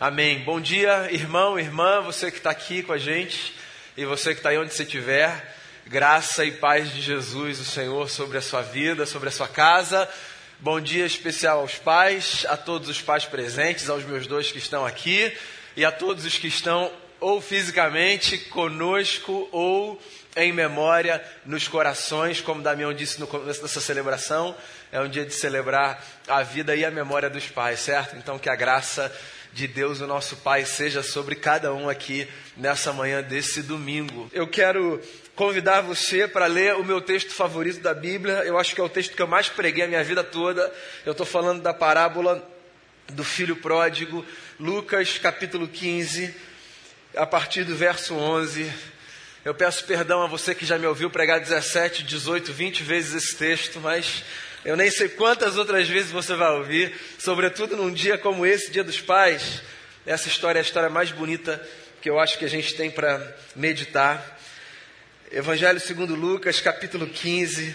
Amém. Bom dia, irmão, irmã, você que está aqui com a gente e você que está aí onde você estiver. Graça e paz de Jesus, o Senhor, sobre a sua vida, sobre a sua casa. Bom dia especial aos pais, a todos os pais presentes, aos meus dois que estão aqui e a todos os que estão ou fisicamente conosco ou em memória nos corações, como Damião disse no começo dessa celebração. É um dia de celebrar a vida e a memória dos pais, certo? Então que a graça de Deus, o nosso Pai, seja sobre cada um aqui nessa manhã desse domingo. Eu quero convidar você para ler o meu texto favorito da Bíblia. Eu acho que é o texto que eu mais preguei a minha vida toda. Eu estou falando da parábola do filho pródigo, Lucas capítulo 15, a partir do verso 11. Eu peço perdão a você que já me ouviu pregar 17, 18, 20 vezes esse texto, mas eu nem sei quantas outras vezes você vai ouvir, sobretudo num dia como esse, Dia dos Pais. Essa história é a história mais bonita que eu acho que a gente tem para meditar. Evangelho segundo Lucas, capítulo 15,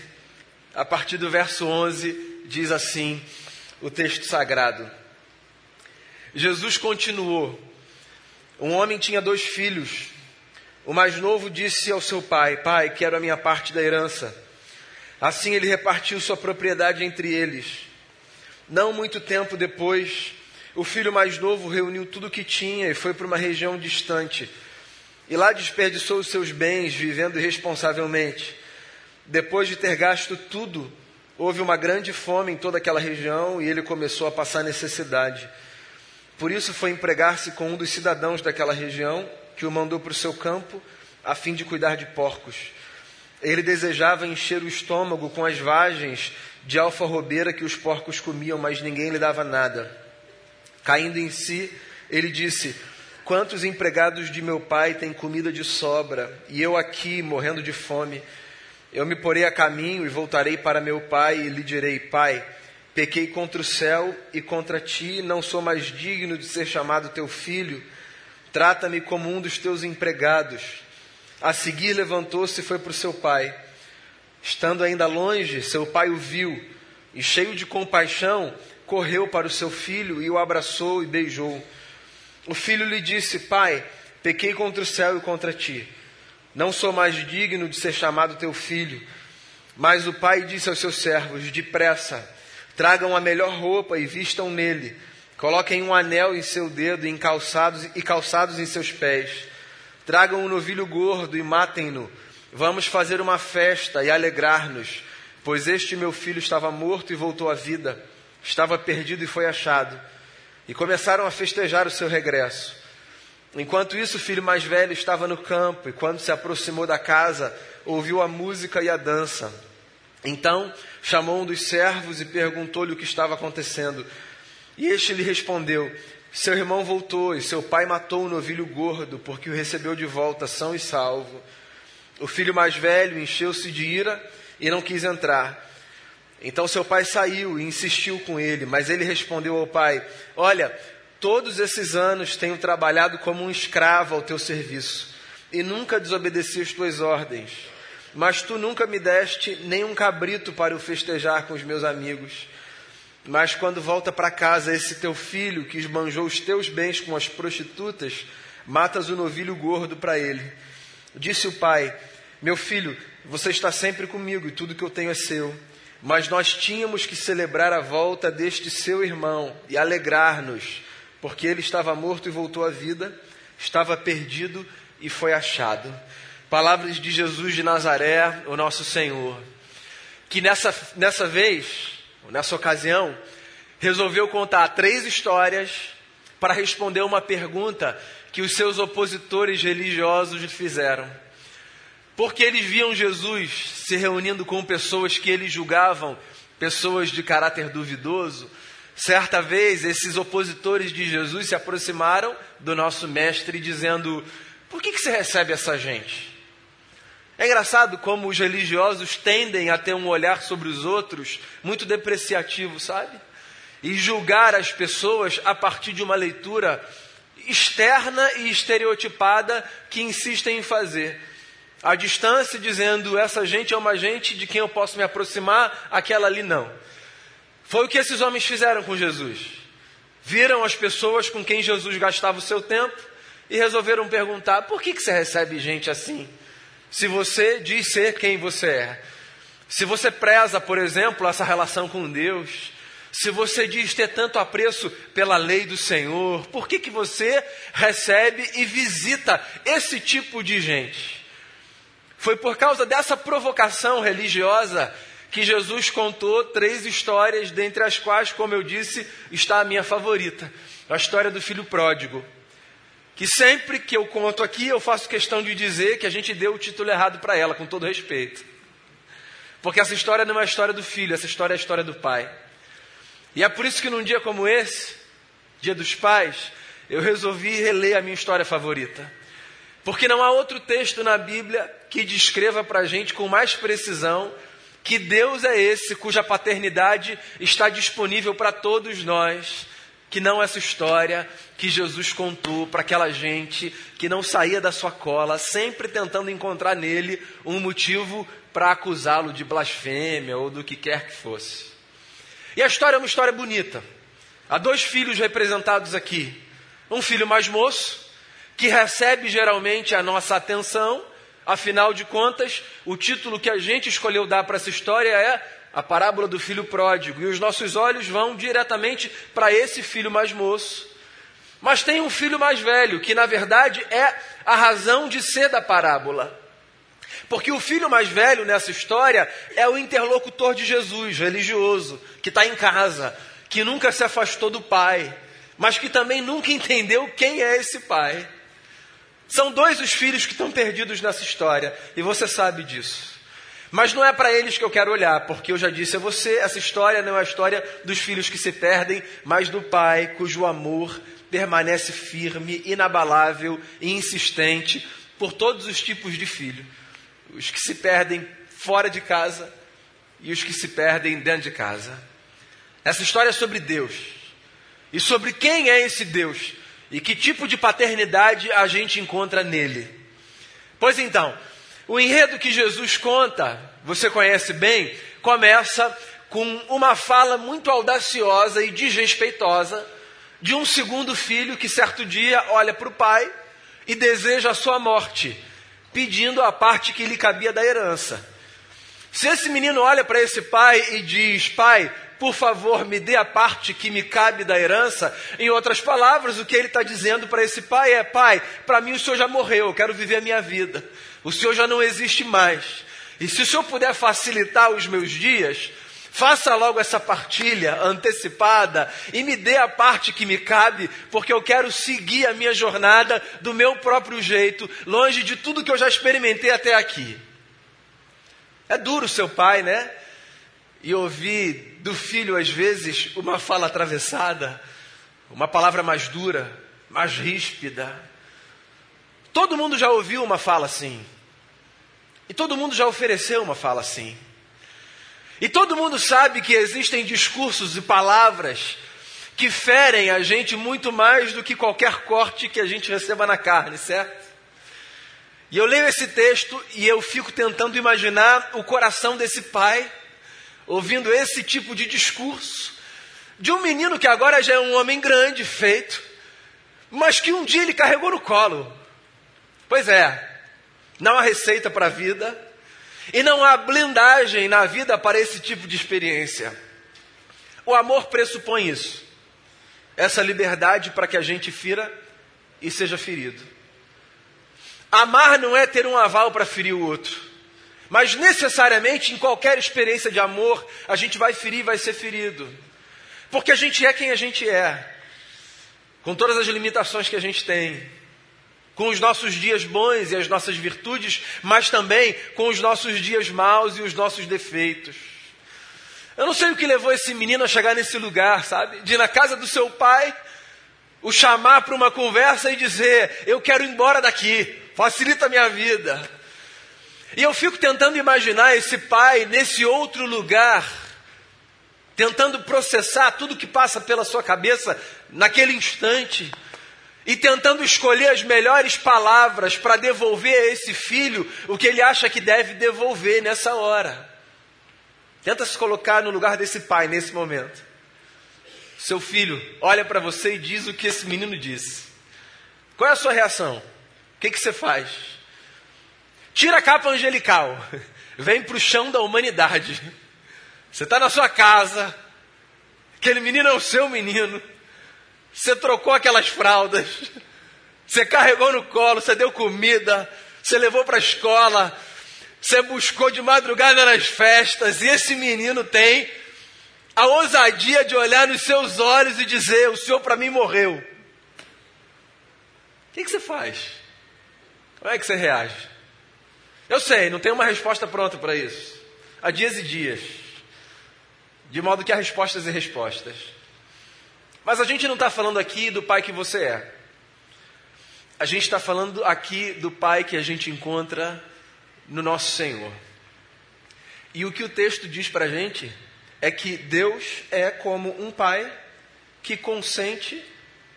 a partir do verso 11, diz assim o texto sagrado. Jesus continuou: Um homem tinha dois filhos. O mais novo disse ao seu pai: Pai, quero a minha parte da herança. Assim ele repartiu sua propriedade entre eles. Não muito tempo depois, o filho mais novo reuniu tudo o que tinha e foi para uma região distante. E lá desperdiçou os seus bens, vivendo irresponsavelmente. Depois de ter gasto tudo, houve uma grande fome em toda aquela região e ele começou a passar necessidade. Por isso foi empregar-se com um dos cidadãos daquela região, que o mandou para o seu campo, a fim de cuidar de porcos. Ele desejava encher o estômago com as vagens de alfarrobeira que os porcos comiam, mas ninguém lhe dava nada. Caindo em si, ele disse: Quantos empregados de meu pai têm comida de sobra, e eu aqui morrendo de fome? Eu me porei a caminho e voltarei para meu pai e lhe direi: Pai, pequei contra o céu e contra ti, não sou mais digno de ser chamado teu filho. Trata-me como um dos teus empregados. A seguir levantou-se e foi para o seu pai. Estando ainda longe, seu pai o viu e, cheio de compaixão, correu para o seu filho e o abraçou e beijou. O filho lhe disse: Pai, pequei contra o céu e contra ti. Não sou mais digno de ser chamado teu filho. Mas o pai disse aos seus servos: Depressa, tragam a melhor roupa e vistam nele. Coloquem um anel em seu dedo e calçados, e calçados em seus pés Tragam um novilho gordo e matem-no. Vamos fazer uma festa e alegrar-nos, pois este meu filho estava morto e voltou à vida, estava perdido e foi achado. E começaram a festejar o seu regresso. Enquanto isso, o filho mais velho estava no campo, e quando se aproximou da casa, ouviu a música e a dança. Então chamou um dos servos e perguntou-lhe o que estava acontecendo. E este lhe respondeu: seu irmão voltou e seu pai matou um novilho gordo, porque o recebeu de volta são e salvo. O filho mais velho encheu-se de ira e não quis entrar. Então seu pai saiu e insistiu com ele, mas ele respondeu ao pai: Olha, todos esses anos tenho trabalhado como um escravo ao teu serviço e nunca desobedeci as tuas ordens. Mas tu nunca me deste nem um cabrito para o festejar com os meus amigos. Mas quando volta para casa esse teu filho que esbanjou os teus bens com as prostitutas, matas o novilho gordo para ele. Disse o pai: Meu filho, você está sempre comigo e tudo que eu tenho é seu. Mas nós tínhamos que celebrar a volta deste seu irmão e alegrar-nos, porque ele estava morto e voltou à vida, estava perdido e foi achado. Palavras de Jesus de Nazaré, o nosso Senhor. Que nessa, nessa vez nessa ocasião, resolveu contar três histórias para responder uma pergunta que os seus opositores religiosos lhe fizeram. Porque eles viam Jesus se reunindo com pessoas que eles julgavam pessoas de caráter duvidoso. Certa vez, esses opositores de Jesus se aproximaram do nosso mestre dizendo: Por que, que você recebe essa gente? É engraçado como os religiosos tendem a ter um olhar sobre os outros muito depreciativo, sabe? E julgar as pessoas a partir de uma leitura externa e estereotipada que insistem em fazer. A distância dizendo essa gente é uma gente de quem eu posso me aproximar, aquela ali não. Foi o que esses homens fizeram com Jesus. viram as pessoas com quem Jesus gastava o seu tempo e resolveram perguntar: por que, que você recebe gente assim? Se você diz ser quem você é. Se você preza, por exemplo, essa relação com Deus, se você diz ter tanto apreço pela lei do Senhor, por que, que você recebe e visita esse tipo de gente? Foi por causa dessa provocação religiosa que Jesus contou três histórias, dentre as quais, como eu disse, está a minha favorita, a história do filho pródigo. Que sempre que eu conto aqui, eu faço questão de dizer que a gente deu o título errado para ela, com todo respeito. Porque essa história não é a história do filho, essa história é a história do pai. E é por isso que num dia como esse, Dia dos Pais, eu resolvi reler a minha história favorita. Porque não há outro texto na Bíblia que descreva para a gente com mais precisão que Deus é esse cuja paternidade está disponível para todos nós, que não essa história que Jesus contou para aquela gente que não saía da sua cola, sempre tentando encontrar nele um motivo para acusá-lo de blasfêmia ou do que quer que fosse. E a história é uma história bonita. Há dois filhos representados aqui. Um filho mais moço, que recebe geralmente a nossa atenção, afinal de contas, o título que a gente escolheu dar para essa história é a parábola do filho pródigo, e os nossos olhos vão diretamente para esse filho mais moço. Mas tem um filho mais velho, que na verdade é a razão de ser da parábola. Porque o filho mais velho nessa história é o interlocutor de Jesus, religioso, que está em casa, que nunca se afastou do pai, mas que também nunca entendeu quem é esse pai. São dois os filhos que estão perdidos nessa história, e você sabe disso. Mas não é para eles que eu quero olhar, porque eu já disse a você, essa história não é a história dos filhos que se perdem, mas do pai cujo amor permanece firme, inabalável e insistente por todos os tipos de filho os que se perdem fora de casa e os que se perdem dentro de casa. Essa história é sobre Deus e sobre quem é esse Deus e que tipo de paternidade a gente encontra nele. Pois então, o enredo que Jesus conta, você conhece bem, começa com uma fala muito audaciosa e desrespeitosa de um segundo filho que certo dia olha para o pai e deseja a sua morte pedindo a parte que lhe cabia da herança. Se esse menino olha para esse pai e diz: Pai, por favor, me dê a parte que me cabe da herança. Em outras palavras, o que ele está dizendo para esse pai é: Pai, para mim o senhor já morreu, eu quero viver a minha vida. O senhor já não existe mais. E se o senhor puder facilitar os meus dias, Faça logo essa partilha antecipada e me dê a parte que me cabe, porque eu quero seguir a minha jornada do meu próprio jeito, longe de tudo que eu já experimentei até aqui. É duro seu pai, né? E ouvir do filho, às vezes, uma fala atravessada, uma palavra mais dura, mais ríspida. Todo mundo já ouviu uma fala assim. E todo mundo já ofereceu uma fala assim. E todo mundo sabe que existem discursos e palavras que ferem a gente muito mais do que qualquer corte que a gente receba na carne, certo? E eu leio esse texto e eu fico tentando imaginar o coração desse pai ouvindo esse tipo de discurso de um menino que agora já é um homem grande, feito, mas que um dia ele carregou no colo. Pois é, não há receita para a vida, e não há blindagem na vida para esse tipo de experiência. O amor pressupõe isso. Essa liberdade para que a gente fira e seja ferido. Amar não é ter um aval para ferir o outro. Mas necessariamente em qualquer experiência de amor, a gente vai ferir e vai ser ferido. Porque a gente é quem a gente é. Com todas as limitações que a gente tem com os nossos dias bons e as nossas virtudes, mas também com os nossos dias maus e os nossos defeitos. Eu não sei o que levou esse menino a chegar nesse lugar, sabe? De ir na casa do seu pai, o chamar para uma conversa e dizer: Eu quero ir embora daqui, facilita a minha vida. E eu fico tentando imaginar esse pai nesse outro lugar, tentando processar tudo que passa pela sua cabeça naquele instante e tentando escolher as melhores palavras para devolver a esse filho o que ele acha que deve devolver nessa hora. Tenta se colocar no lugar desse pai nesse momento. seu filho olha para você e diz o que esse menino disse. Qual é a sua reação? O que, que você faz? Tira a capa angelical, vem para o chão da humanidade. Você está na sua casa, aquele menino é o seu menino, você trocou aquelas fraldas, você carregou no colo, você deu comida, você levou para a escola, você buscou de madrugada nas festas, e esse menino tem a ousadia de olhar nos seus olhos e dizer: O Senhor para mim morreu. O que, que você faz? Como é que você reage? Eu sei, não tem uma resposta pronta para isso. Há dias e dias. De modo que há respostas e respostas. Mas a gente não está falando aqui do pai que você é. A gente está falando aqui do pai que a gente encontra no nosso Senhor. E o que o texto diz para a gente é que Deus é como um pai que consente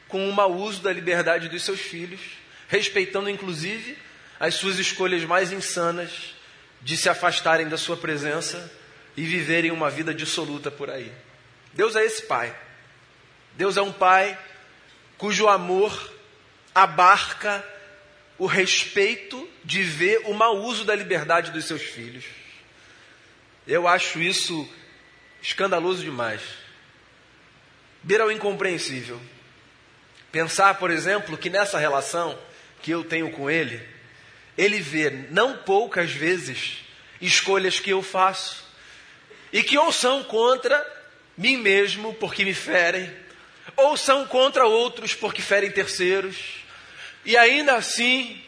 com o mau uso da liberdade dos seus filhos, respeitando inclusive as suas escolhas mais insanas de se afastarem da sua presença e viverem uma vida dissoluta por aí. Deus é esse pai. Deus é um pai cujo amor abarca o respeito de ver o mau uso da liberdade dos seus filhos. Eu acho isso escandaloso demais. Beira o incompreensível. Pensar, por exemplo, que nessa relação que eu tenho com ele, ele vê não poucas vezes escolhas que eu faço e que ou são contra mim mesmo porque me ferem, ou são contra outros porque ferem terceiros, e ainda assim,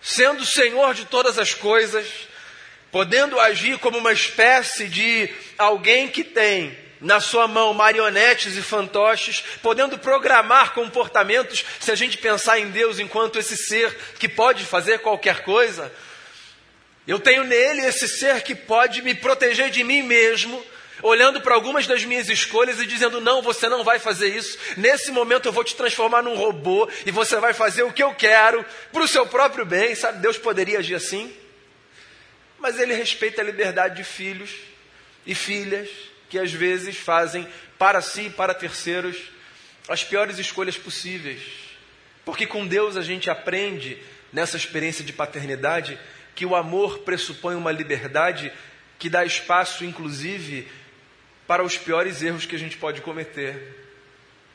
sendo Senhor de todas as coisas, podendo agir como uma espécie de alguém que tem na sua mão marionetes e fantoches, podendo programar comportamentos, se a gente pensar em Deus enquanto esse ser que pode fazer qualquer coisa, eu tenho nele esse ser que pode me proteger de mim mesmo, olhando para algumas das minhas escolhas e dizendo: Não, você não vai fazer isso. Nesse momento eu vou te transformar num robô e você vai fazer o que eu quero para o seu próprio bem. Sabe, Deus poderia agir assim mas ele respeita a liberdade de filhos e filhas que às vezes fazem para si e para terceiros as piores escolhas possíveis. Porque com Deus a gente aprende nessa experiência de paternidade que o amor pressupõe uma liberdade que dá espaço, inclusive, para os piores erros que a gente pode cometer.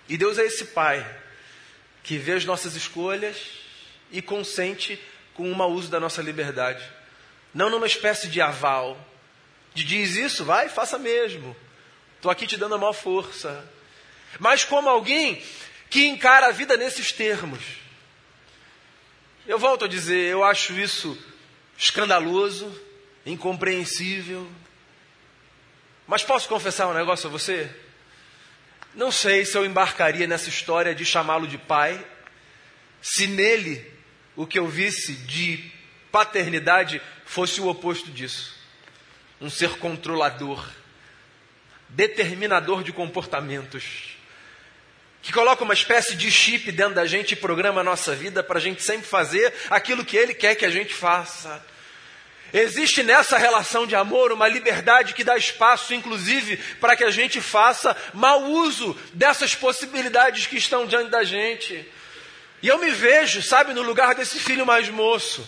E Deus é esse Pai que vê as nossas escolhas e consente com o mau uso da nossa liberdade não numa espécie de aval, de diz isso, vai, faça mesmo. Estou aqui te dando a maior força. Mas como alguém que encara a vida nesses termos. Eu volto a dizer, eu acho isso escandaloso, incompreensível. Mas posso confessar um negócio a você? Não sei se eu embarcaria nessa história de chamá-lo de pai, se nele o que eu visse de paternidade fosse o oposto disso. Um ser controlador, determinador de comportamentos, que coloca uma espécie de chip dentro da gente e programa a nossa vida para a gente sempre fazer aquilo que ele quer que a gente faça. Existe nessa relação de amor uma liberdade que dá espaço, inclusive, para que a gente faça mau uso dessas possibilidades que estão diante da gente. E eu me vejo, sabe, no lugar desse filho mais moço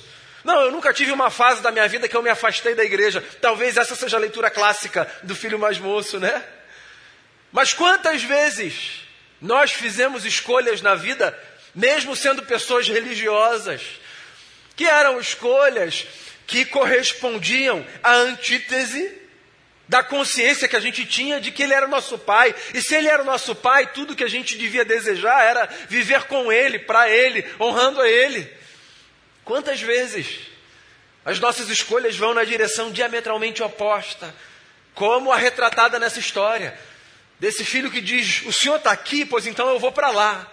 não, eu nunca tive uma fase da minha vida que eu me afastei da igreja. Talvez essa seja a leitura clássica do filho mais moço, né? Mas quantas vezes nós fizemos escolhas na vida, mesmo sendo pessoas religiosas, que eram escolhas que correspondiam à antítese da consciência que a gente tinha de que Ele era nosso Pai. E se Ele era nosso Pai, tudo que a gente devia desejar era viver com Ele, para Ele, honrando a Ele. Quantas vezes as nossas escolhas vão na direção diametralmente oposta, como a retratada nessa história, desse filho que diz: O Senhor está aqui, pois então eu vou para lá.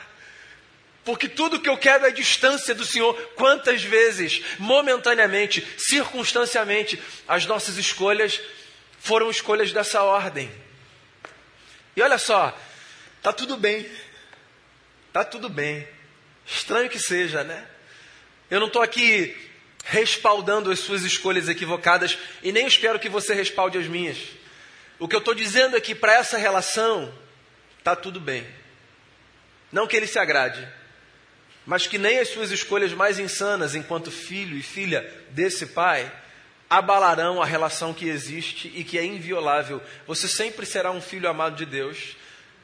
Porque tudo que eu quero é distância do Senhor. Quantas vezes, momentaneamente, circunstancialmente, as nossas escolhas foram escolhas dessa ordem. E olha só, tá tudo bem. Tá tudo bem. Estranho que seja, né? Eu não estou aqui respaldando as suas escolhas equivocadas e nem espero que você respalde as minhas. O que eu estou dizendo é que para essa relação tá tudo bem. Não que ele se agrade, mas que nem as suas escolhas mais insanas enquanto filho e filha desse pai abalarão a relação que existe e que é inviolável. Você sempre será um filho amado de Deus,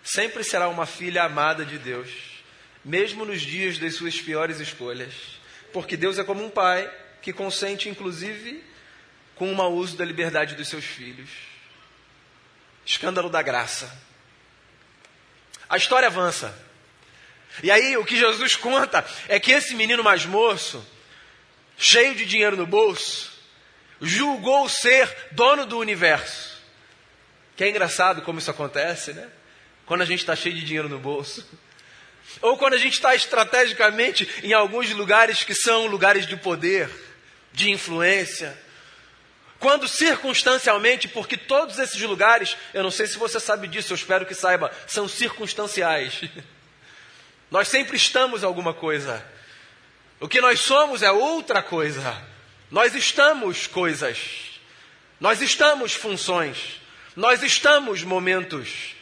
sempre será uma filha amada de Deus, mesmo nos dias das suas piores escolhas, porque Deus é como um pai que consente, inclusive, com o mau uso da liberdade dos seus filhos. Escândalo da graça. A história avança. E aí, o que Jesus conta é que esse menino mais moço, cheio de dinheiro no bolso, julgou ser dono do universo. Que é engraçado como isso acontece, né? Quando a gente está cheio de dinheiro no bolso. Ou quando a gente está estrategicamente em alguns lugares que são lugares de poder, de influência. Quando circunstancialmente, porque todos esses lugares, eu não sei se você sabe disso, eu espero que saiba, são circunstanciais. Nós sempre estamos alguma coisa. O que nós somos é outra coisa. Nós estamos coisas. Nós estamos funções. Nós estamos momentos.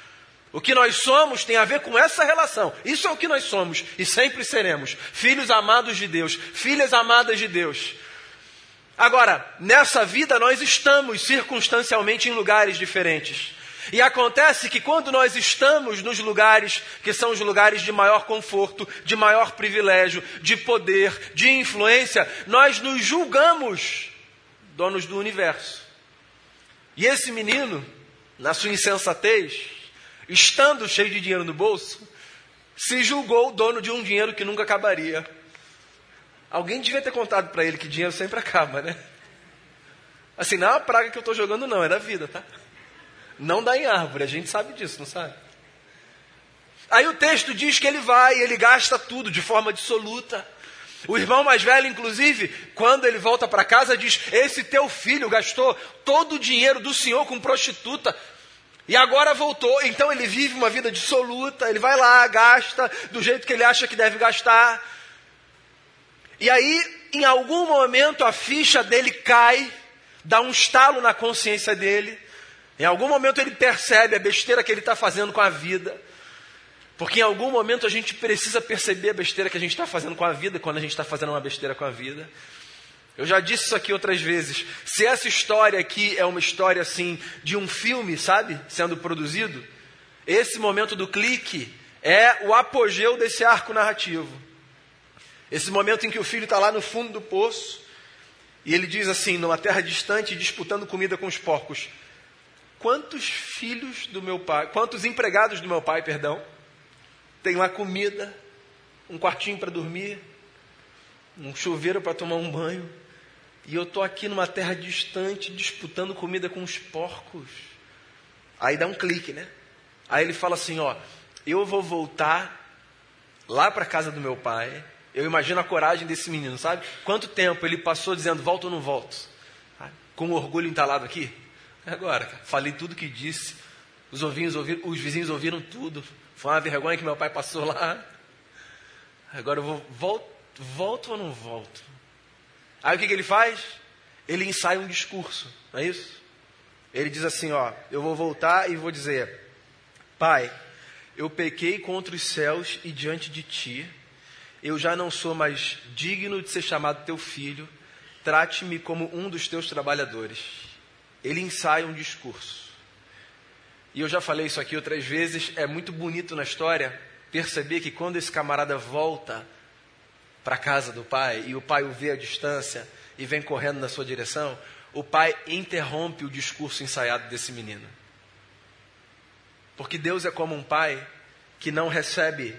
O que nós somos tem a ver com essa relação. Isso é o que nós somos e sempre seremos. Filhos amados de Deus, filhas amadas de Deus. Agora, nessa vida nós estamos circunstancialmente em lugares diferentes. E acontece que quando nós estamos nos lugares que são os lugares de maior conforto, de maior privilégio, de poder, de influência, nós nos julgamos donos do universo. E esse menino, na sua insensatez, estando cheio de dinheiro no bolso, se julgou dono de um dinheiro que nunca acabaria. Alguém devia ter contado para ele que dinheiro sempre acaba, né? Assim, não é uma praga que eu estou jogando, não, é da vida, tá? Não dá em árvore, a gente sabe disso, não sabe? Aí o texto diz que ele vai, ele gasta tudo de forma absoluta. O irmão mais velho, inclusive, quando ele volta para casa, diz: Esse teu filho gastou todo o dinheiro do senhor com prostituta. E agora voltou, então ele vive uma vida dissoluta, ele vai lá, gasta do jeito que ele acha que deve gastar. E aí, em algum momento, a ficha dele cai, dá um estalo na consciência dele. Em algum momento ele percebe a besteira que ele está fazendo com a vida. Porque em algum momento a gente precisa perceber a besteira que a gente está fazendo com a vida quando a gente está fazendo uma besteira com a vida. Eu já disse isso aqui outras vezes. Se essa história aqui é uma história assim de um filme, sabe, sendo produzido, esse momento do clique é o apogeu desse arco narrativo. Esse momento em que o filho está lá no fundo do poço e ele diz assim, numa terra distante, disputando comida com os porcos: Quantos filhos do meu pai, quantos empregados do meu pai, perdão, tem lá comida, um quartinho para dormir, um chuveiro para tomar um banho, e eu estou aqui numa terra distante disputando comida com os porcos. Aí dá um clique, né? Aí ele fala assim: Ó, eu vou voltar lá para casa do meu pai. Eu imagino a coragem desse menino, sabe? Quanto tempo ele passou dizendo: Volto ou não volto? Com orgulho entalado aqui. Agora, falei tudo que disse. Os, ouvinhos ouviram, os vizinhos ouviram tudo. Foi uma vergonha que meu pai passou lá. Agora eu vou, volto, volto ou não volto? Aí o que, que ele faz? Ele ensaia um discurso, não é isso? Ele diz assim: Ó, eu vou voltar e vou dizer, Pai, eu pequei contra os céus e diante de ti, eu já não sou mais digno de ser chamado teu filho, trate-me como um dos teus trabalhadores ele ensaia um discurso. E eu já falei isso aqui outras vezes, é muito bonito na história perceber que quando esse camarada volta para a casa do pai e o pai o vê à distância e vem correndo na sua direção, o pai interrompe o discurso ensaiado desse menino. Porque Deus é como um pai que não recebe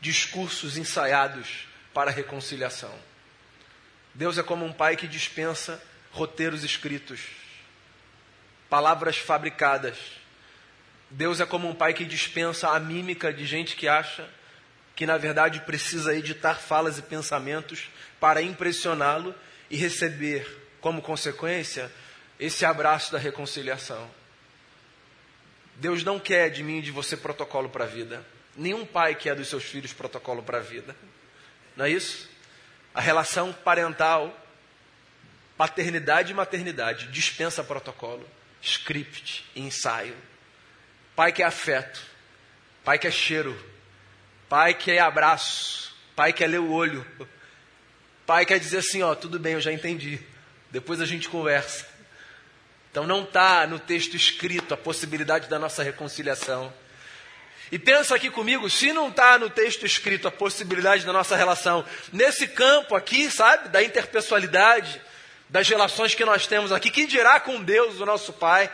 discursos ensaiados para reconciliação. Deus é como um pai que dispensa roteiros escritos palavras fabricadas. Deus é como um pai que dispensa a mímica de gente que acha que na verdade precisa editar falas e pensamentos para impressioná-lo e receber como consequência esse abraço da reconciliação. Deus não quer de mim e de você protocolo para a vida. Nenhum pai quer dos seus filhos protocolo para a vida. Não é isso? A relação parental, paternidade e maternidade dispensa protocolo script, ensaio. Pai que é afeto. pai quer cheiro, pai quer abraço, pai quer ler o olho, pai quer dizer assim: ó, tudo bem, eu já entendi, depois a gente conversa. Então não está no texto escrito a possibilidade da nossa reconciliação. E pensa aqui comigo, se não está no texto escrito a possibilidade da nossa relação, nesse campo aqui, sabe, da interpessoalidade, das relações que nós temos aqui, quem dirá com Deus, o nosso Pai?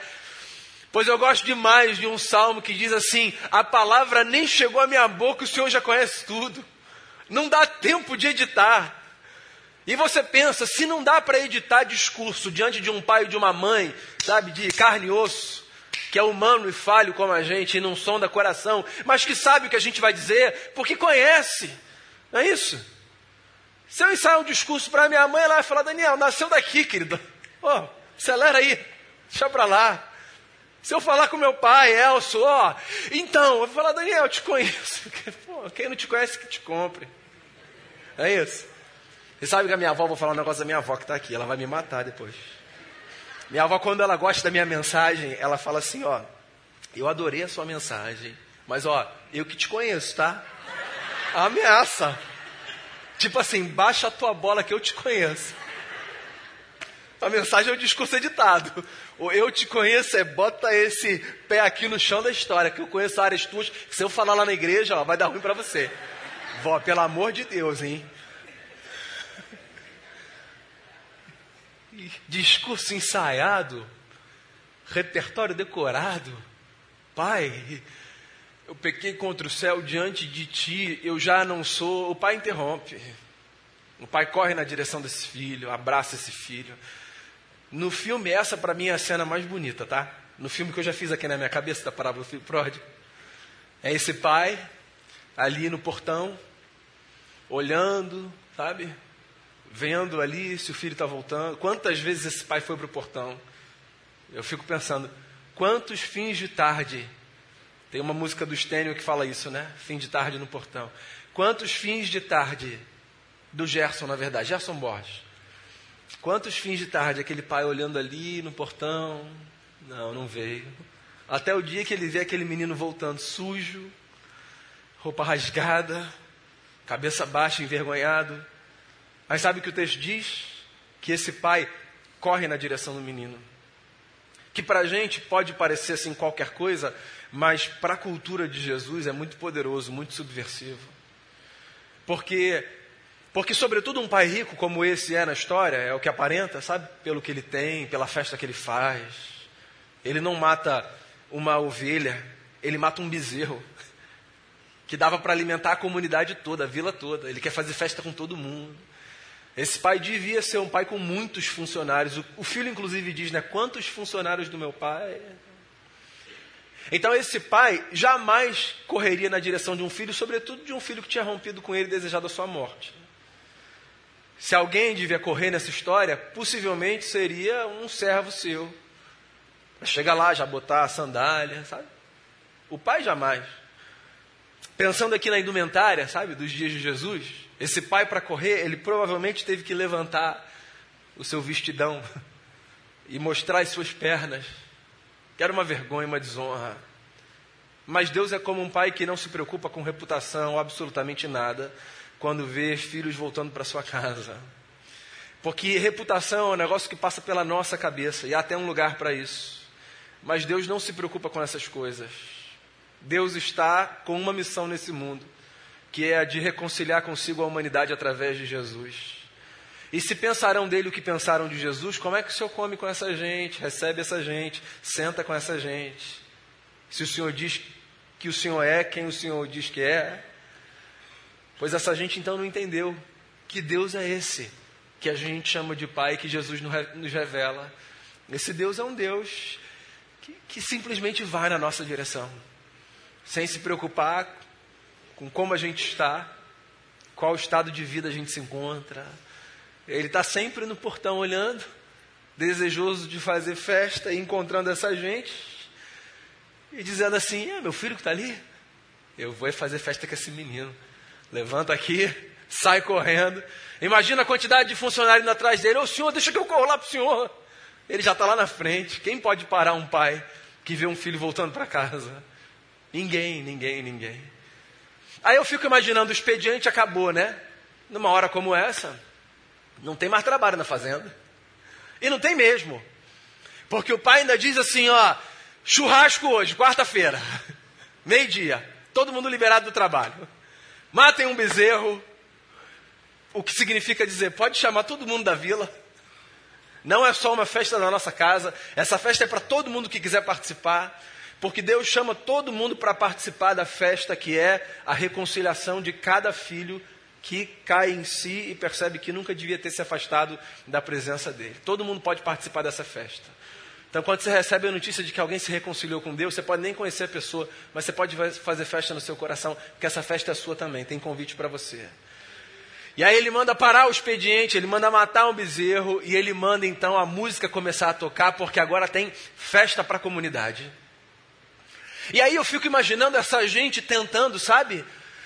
Pois eu gosto demais de um salmo que diz assim: a palavra nem chegou à minha boca, o Senhor já conhece tudo. Não dá tempo de editar. E você pensa, se não dá para editar discurso diante de um pai ou de uma mãe, sabe, de carne e osso, que é humano e falho como a gente e não sonda coração, mas que sabe o que a gente vai dizer, porque conhece. Não é isso? Se eu ensaiar um discurso para minha mãe, ela vai falar, Daniel, nasceu daqui, querido. Ó, oh, acelera aí, deixa para lá. Se eu falar com meu pai, Elso, ó, então, eu vou falar, Daniel, eu te conheço. Pô, quem não te conhece, que te compre. É isso. Você sabe que a minha avó, vou falar um negócio da minha avó que está aqui, ela vai me matar depois. Minha avó, quando ela gosta da minha mensagem, ela fala assim: Ó, eu adorei a sua mensagem, mas ó, eu que te conheço, tá? Ameaça. Tipo assim, baixa a tua bola que eu te conheço. A mensagem é o discurso editado. O eu te conheço é bota esse pé aqui no chão da história, que eu conheço áreas tuas, que se eu falar lá na igreja, ó, vai dar ruim para você. Vó, pelo amor de Deus, hein? discurso ensaiado, repertório decorado. Pai, eu pequei contra o céu diante de ti, eu já não sou. O pai interrompe. O pai corre na direção desse filho, abraça esse filho. No filme, essa para mim é a cena mais bonita, tá? No filme que eu já fiz aqui na minha cabeça da parábola do filho pródigo. É esse pai ali no portão, olhando, sabe? vendo ali se o filho está voltando. Quantas vezes esse pai foi para o portão? Eu fico pensando, quantos fins de tarde? Tem uma música do Stênio que fala isso, né? Fim de tarde no portão. Quantos fins de tarde do Gerson, na verdade, Gerson Borges. Quantos fins de tarde aquele pai olhando ali no portão? Não, não veio. Até o dia que ele vê aquele menino voltando sujo, roupa rasgada, cabeça baixa, envergonhado. Mas sabe o que o texto diz? Que esse pai corre na direção do menino. Que para a gente pode parecer assim qualquer coisa, mas para a cultura de Jesus é muito poderoso, muito subversivo. Porque, porque sobretudo um pai rico como esse é na história, é o que aparenta, sabe? Pelo que ele tem, pela festa que ele faz. Ele não mata uma ovelha, ele mata um bezerro que dava para alimentar a comunidade toda, a vila toda. Ele quer fazer festa com todo mundo. Esse pai devia ser um pai com muitos funcionários. O, filho, inclusive, diz, né? Quantos funcionários do meu pai? Então, esse pai jamais correria na direção de um filho, sobretudo de um filho que tinha rompido com ele e desejado a sua morte. Se alguém devia correr nessa história, possivelmente seria um servo seu. Chega lá, já botar a sandália, sabe? O pai jamais. Pensando aqui na indumentária, sabe, dos dias de Jesus, esse pai, para correr, ele provavelmente teve que levantar o seu vestidão e mostrar as suas pernas, que era uma vergonha, uma desonra. Mas Deus é como um pai que não se preocupa com reputação, absolutamente nada, quando vê filhos voltando para sua casa. Porque reputação é um negócio que passa pela nossa cabeça e há até um lugar para isso. Mas Deus não se preocupa com essas coisas. Deus está com uma missão nesse mundo que é a de reconciliar consigo a humanidade através de Jesus. E se pensarão dele o que pensaram de Jesus, como é que o Senhor come com essa gente, recebe essa gente, senta com essa gente? Se o Senhor diz que o Senhor é quem o Senhor diz que é, pois essa gente então não entendeu que Deus é esse que a gente chama de Pai, que Jesus nos revela. Esse Deus é um Deus que, que simplesmente vai na nossa direção, sem se preocupar com como a gente está, qual estado de vida a gente se encontra. Ele está sempre no portão olhando, desejoso de fazer festa e encontrando essa gente, e dizendo assim: é meu filho que está ali, eu vou fazer festa com esse menino. Levanta aqui, sai correndo. Imagina a quantidade de funcionários indo atrás dele. Ô senhor, deixa que eu corro lá para o senhor. Ele já está lá na frente. Quem pode parar um pai que vê um filho voltando para casa? Ninguém, ninguém, ninguém. Aí eu fico imaginando, o expediente acabou, né? Numa hora como essa, não tem mais trabalho na fazenda. E não tem mesmo. Porque o pai ainda diz assim, ó, churrasco hoje, quarta-feira, meio-dia, todo mundo liberado do trabalho. Matem um bezerro, o que significa dizer, pode chamar todo mundo da vila. Não é só uma festa na nossa casa, essa festa é para todo mundo que quiser participar, porque Deus chama todo mundo para participar da festa que é a reconciliação de cada filho que cai em si e percebe que nunca devia ter se afastado da presença dele. Todo mundo pode participar dessa festa. Então, quando você recebe a notícia de que alguém se reconciliou com Deus, você pode nem conhecer a pessoa, mas você pode fazer festa no seu coração, porque essa festa é sua também, tem convite para você. E aí ele manda parar o expediente, ele manda matar um bezerro e ele manda então a música começar a tocar, porque agora tem festa para a comunidade. E aí eu fico imaginando essa gente tentando, sabe?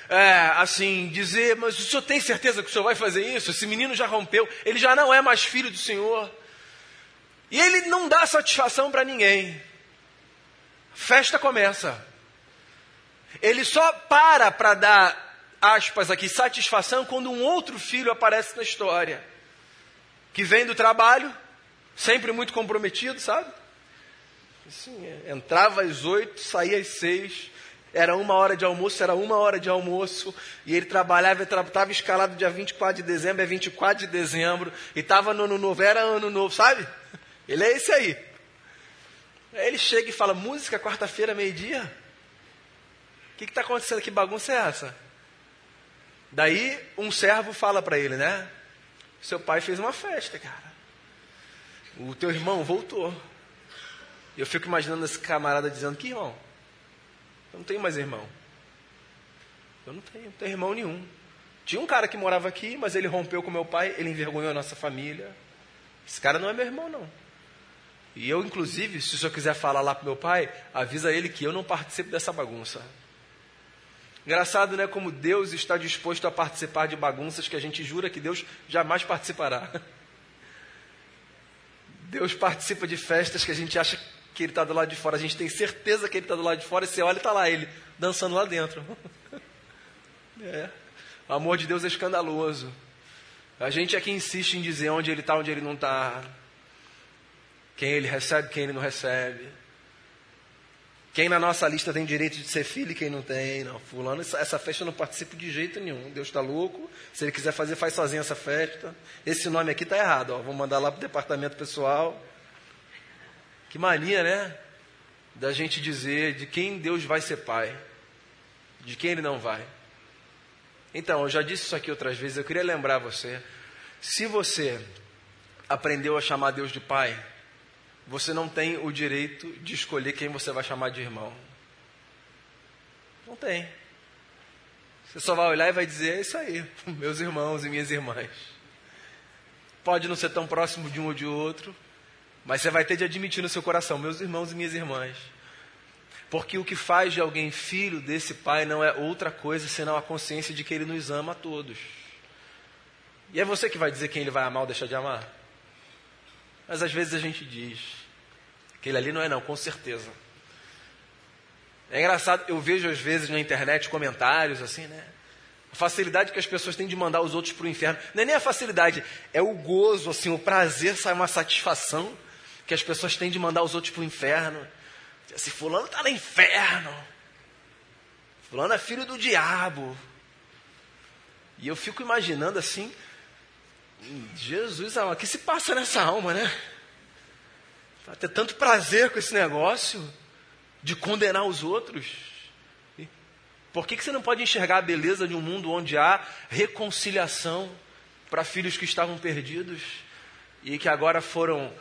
É, assim, dizer, mas o senhor tem certeza que o senhor vai fazer isso? Esse menino já rompeu, ele já não é mais filho do senhor. E ele não dá satisfação para ninguém. Festa começa. Ele só para para dar aspas aqui, satisfação quando um outro filho aparece na história. Que vem do trabalho, sempre muito comprometido, sabe? Assim, entrava às oito, saía às seis, era uma hora de almoço, era uma hora de almoço, e ele trabalhava, estava escalado dia 24 de dezembro, é 24 de dezembro, e estava no ano novo, era ano novo, sabe? Ele é esse aí. Aí ele chega e fala, música quarta-feira, meio-dia? O que está acontecendo? Que bagunça é essa? Daí um servo fala para ele, né? Seu pai fez uma festa, cara. O teu irmão voltou. Eu fico imaginando esse camarada dizendo: Que irmão? Eu não tenho mais irmão. Eu não tenho, não tenho irmão nenhum. Tinha um cara que morava aqui, mas ele rompeu com meu pai, ele envergonhou a nossa família. Esse cara não é meu irmão, não. E eu, inclusive, se o senhor quiser falar lá pro meu pai, avisa ele que eu não participo dessa bagunça. Engraçado, né? Como Deus está disposto a participar de bagunças que a gente jura que Deus jamais participará. Deus participa de festas que a gente acha que Ele está do lado de fora. A gente tem certeza que Ele está do lado de fora e você olha e está lá Ele dançando lá dentro. É. O amor de Deus é escandaloso. A gente é que insiste em dizer onde Ele está, onde Ele não está. Quem Ele recebe, quem Ele não recebe. Quem na nossa lista tem direito de ser filho e quem não tem? Não, fulano, essa festa eu não participo de jeito nenhum. Deus está louco. Se ele quiser fazer, faz sozinho essa festa. Esse nome aqui está errado. Ó. Vou mandar lá para o departamento pessoal. Que mania, né? Da gente dizer de quem Deus vai ser pai. De quem ele não vai. Então, eu já disse isso aqui outras vezes. Eu queria lembrar você. Se você aprendeu a chamar Deus de pai, você não tem o direito de escolher quem você vai chamar de irmão. Não tem. Você só vai olhar e vai dizer: é isso aí, meus irmãos e minhas irmãs. Pode não ser tão próximo de um ou de outro, mas você vai ter de admitir no seu coração: meus irmãos e minhas irmãs. Porque o que faz de alguém filho desse pai não é outra coisa senão a consciência de que ele nos ama a todos. E é você que vai dizer quem ele vai amar ou deixar de amar? Mas às vezes a gente diz: aquele ali não é, não, com certeza. É engraçado, eu vejo às vezes na internet comentários assim, né? A facilidade que as pessoas têm de mandar os outros para o inferno. Não é nem a facilidade, é o gozo, assim, o prazer, sai uma satisfação que as pessoas têm de mandar os outros para o inferno. Esse fulano está no inferno. Fulano é filho do diabo. E eu fico imaginando assim, Jesus, o que se passa nessa alma, né? Vai ter tanto prazer com esse negócio de condenar os outros. Por que, que você não pode enxergar a beleza de um mundo onde há reconciliação para filhos que estavam perdidos e que agora foram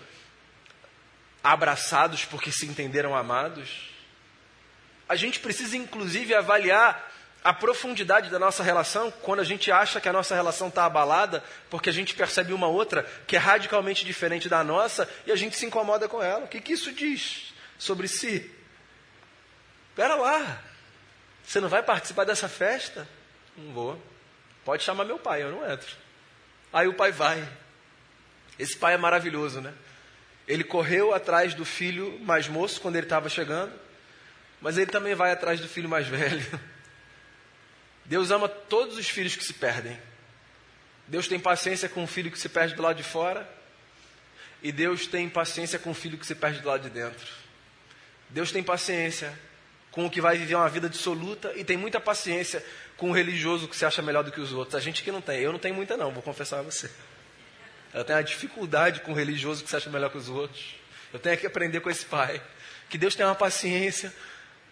abraçados porque se entenderam amados? A gente precisa, inclusive, avaliar a profundidade da nossa relação, quando a gente acha que a nossa relação está abalada, porque a gente percebe uma outra que é radicalmente diferente da nossa e a gente se incomoda com ela. O que, que isso diz sobre si? Espera lá, você não vai participar dessa festa? Não vou. Pode chamar meu pai, eu não entro. Aí o pai vai. Esse pai é maravilhoso, né? Ele correu atrás do filho mais moço quando ele estava chegando mas ele também vai atrás do filho mais velho. Deus ama todos os filhos que se perdem. Deus tem paciência com o filho que se perde do lado de fora, e Deus tem paciência com o filho que se perde do lado de dentro. Deus tem paciência com o que vai viver uma vida dissoluta e tem muita paciência com o religioso que se acha melhor do que os outros. A gente que não tem, eu não tenho muita não, vou confessar a você. Eu tenho uma dificuldade com o religioso que se acha melhor que os outros. Eu tenho que aprender com esse pai. Que Deus tem uma paciência.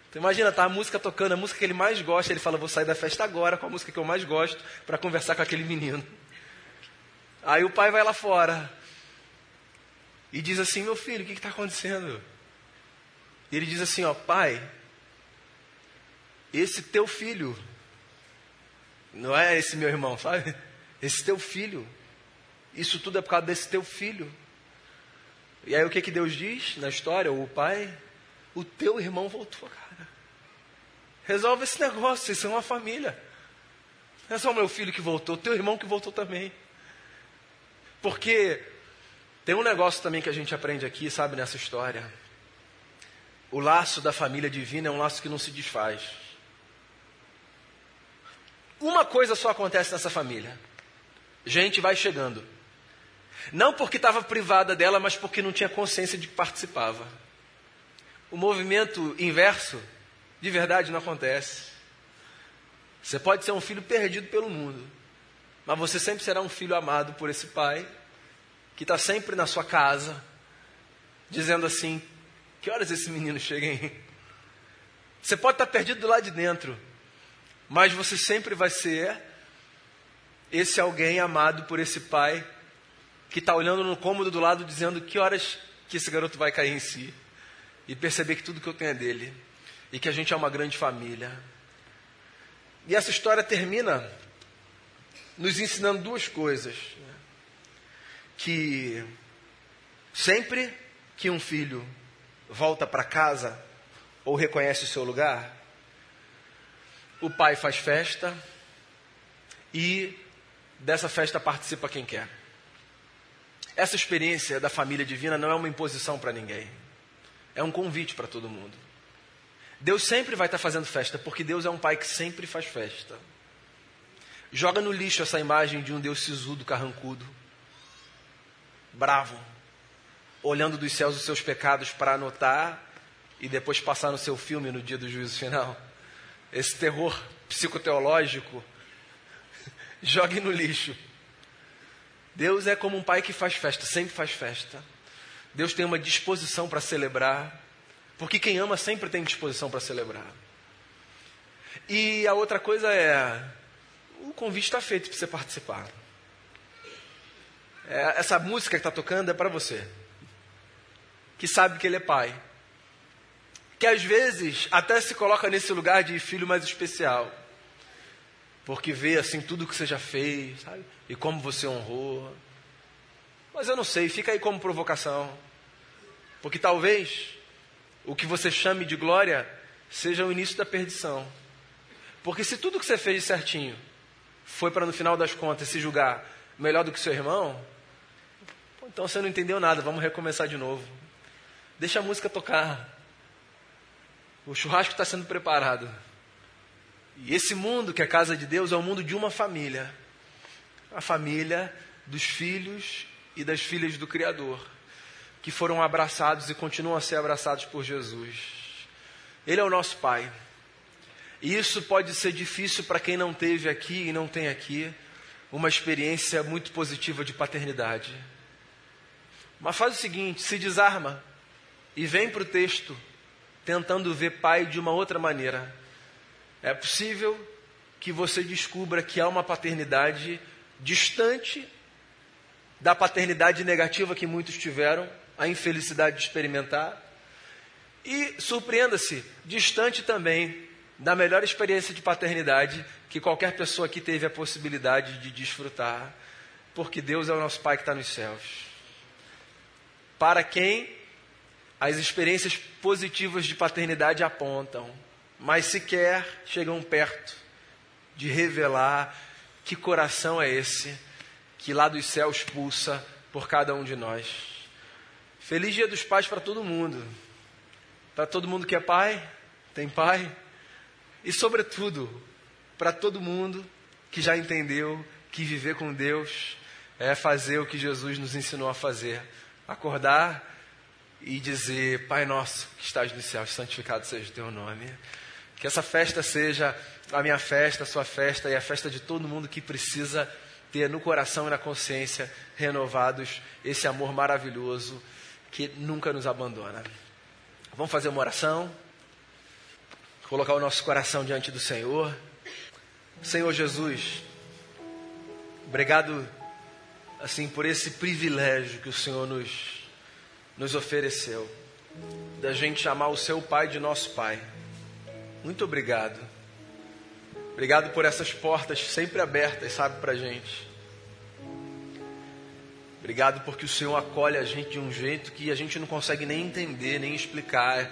Então, imagina, tá a música tocando, a música que ele mais gosta, ele fala, vou sair da festa agora com a música que eu mais gosto para conversar com aquele menino. Aí o pai vai lá fora e diz assim, meu filho, o que está acontecendo? E ele diz assim, ó, pai, esse teu filho, não é esse meu irmão, sabe? Esse teu filho, isso tudo é por causa desse teu filho. E aí o que que Deus diz na história? O pai, o teu irmão voltou, cara. Resolve esse negócio, vocês são uma família. Não é só o meu filho que voltou, o teu irmão que voltou também. Porque tem um negócio também que a gente aprende aqui, sabe, nessa história. O laço da família divina é um laço que não se desfaz. Uma coisa só acontece nessa família: gente vai chegando. Não porque estava privada dela, mas porque não tinha consciência de que participava. O movimento inverso, de verdade, não acontece. Você pode ser um filho perdido pelo mundo, mas você sempre será um filho amado por esse pai, que está sempre na sua casa, dizendo assim: que horas esse menino chega, hein? Você pode estar tá perdido do lado de dentro, mas você sempre vai ser esse alguém amado por esse pai que está olhando no cômodo do lado dizendo que horas que esse garoto vai cair em si e perceber que tudo que eu tenho é dele e que a gente é uma grande família. E essa história termina nos ensinando duas coisas. Né? Que sempre que um filho volta para casa ou reconhece o seu lugar, o pai faz festa e dessa festa participa quem quer. Essa experiência da família divina não é uma imposição para ninguém, é um convite para todo mundo. Deus sempre vai estar tá fazendo festa, porque Deus é um pai que sempre faz festa. Joga no lixo essa imagem de um Deus sisudo, carrancudo, bravo, olhando dos céus os seus pecados para anotar e depois passar no seu filme no dia do juízo final esse terror psicoteológico, jogue no lixo. Deus é como um pai que faz festa, sempre faz festa. Deus tem uma disposição para celebrar, porque quem ama sempre tem disposição para celebrar. E a outra coisa é: o convite está feito para você participar. É, essa música que está tocando é para você, que sabe que Ele é pai que às vezes até se coloca nesse lugar de filho mais especial. Porque vê assim tudo que você já fez, sabe? E como você honrou. Mas eu não sei, fica aí como provocação. Porque talvez o que você chame de glória seja o início da perdição. Porque se tudo que você fez certinho foi para no final das contas se julgar melhor do que seu irmão, então você não entendeu nada, vamos recomeçar de novo. Deixa a música tocar. O churrasco está sendo preparado. E esse mundo que é a casa de Deus é o mundo de uma família. A família dos filhos e das filhas do Criador, que foram abraçados e continuam a ser abraçados por Jesus. Ele é o nosso Pai. E isso pode ser difícil para quem não teve aqui e não tem aqui uma experiência muito positiva de paternidade. Mas faz o seguinte: se desarma e vem para o texto tentando ver pai de uma outra maneira. É possível que você descubra que há uma paternidade distante da paternidade negativa que muitos tiveram, a infelicidade de experimentar. E surpreenda-se, distante também da melhor experiência de paternidade que qualquer pessoa aqui teve a possibilidade de desfrutar, porque Deus é o nosso Pai que está nos céus. Para quem as experiências positivas de paternidade apontam, mas sequer chegam perto de revelar que coração é esse que lá dos céus pulsa por cada um de nós. Feliz Dia dos Pais para todo mundo. Para todo mundo que é pai, tem pai. E, sobretudo, para todo mundo que já entendeu que viver com Deus é fazer o que Jesus nos ensinou a fazer: acordar e dizer: Pai nosso que estás no céu, santificado seja o teu nome. Que essa festa seja a minha festa, a sua festa e a festa de todo mundo que precisa ter no coração e na consciência renovados esse amor maravilhoso que nunca nos abandona. Vamos fazer uma oração, colocar o nosso coração diante do Senhor. Senhor Jesus, obrigado assim por esse privilégio que o Senhor nos nos ofereceu, da gente chamar o seu Pai de nosso Pai. Muito obrigado. Obrigado por essas portas sempre abertas, sabe, para gente. Obrigado porque o Senhor acolhe a gente de um jeito que a gente não consegue nem entender, nem explicar.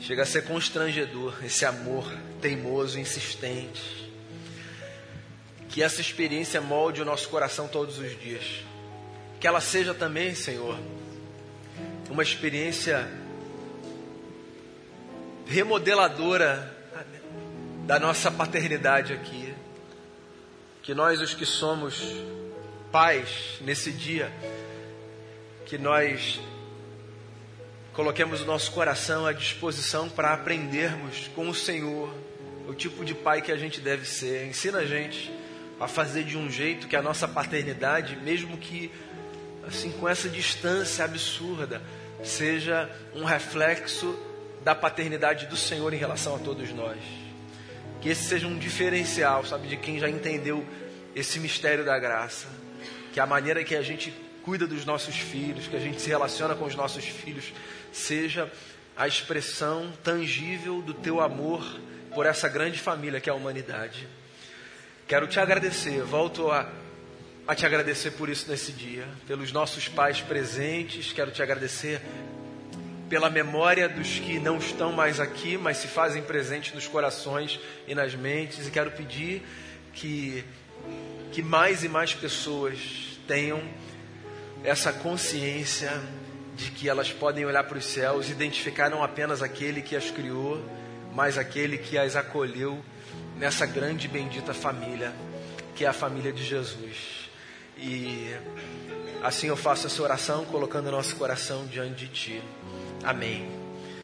Chega a ser constrangedor esse amor teimoso, insistente. Que essa experiência molde o nosso coração todos os dias. Que ela seja também, Senhor, uma experiência remodeladora da nossa paternidade aqui. Que nós, os que somos pais nesse dia, que nós coloquemos o nosso coração à disposição para aprendermos com o Senhor o tipo de pai que a gente deve ser. Ensina a gente a fazer de um jeito que a nossa paternidade, mesmo que assim com essa distância absurda, seja um reflexo da paternidade do Senhor em relação a todos nós. Que esse seja um diferencial, sabe, de quem já entendeu esse mistério da graça. Que a maneira que a gente cuida dos nossos filhos, que a gente se relaciona com os nossos filhos, seja a expressão tangível do teu amor por essa grande família que é a humanidade. Quero te agradecer, volto a a te agradecer por isso nesse dia, pelos nossos pais presentes, quero te agradecer pela memória dos que não estão mais aqui, mas se fazem presentes nos corações e nas mentes, e quero pedir que, que mais e mais pessoas tenham essa consciência de que elas podem olhar para os céus e identificar não apenas aquele que as criou, mas aquele que as acolheu nessa grande e bendita família, que é a família de Jesus. E assim eu faço essa oração colocando nosso coração diante de Ti. Amém.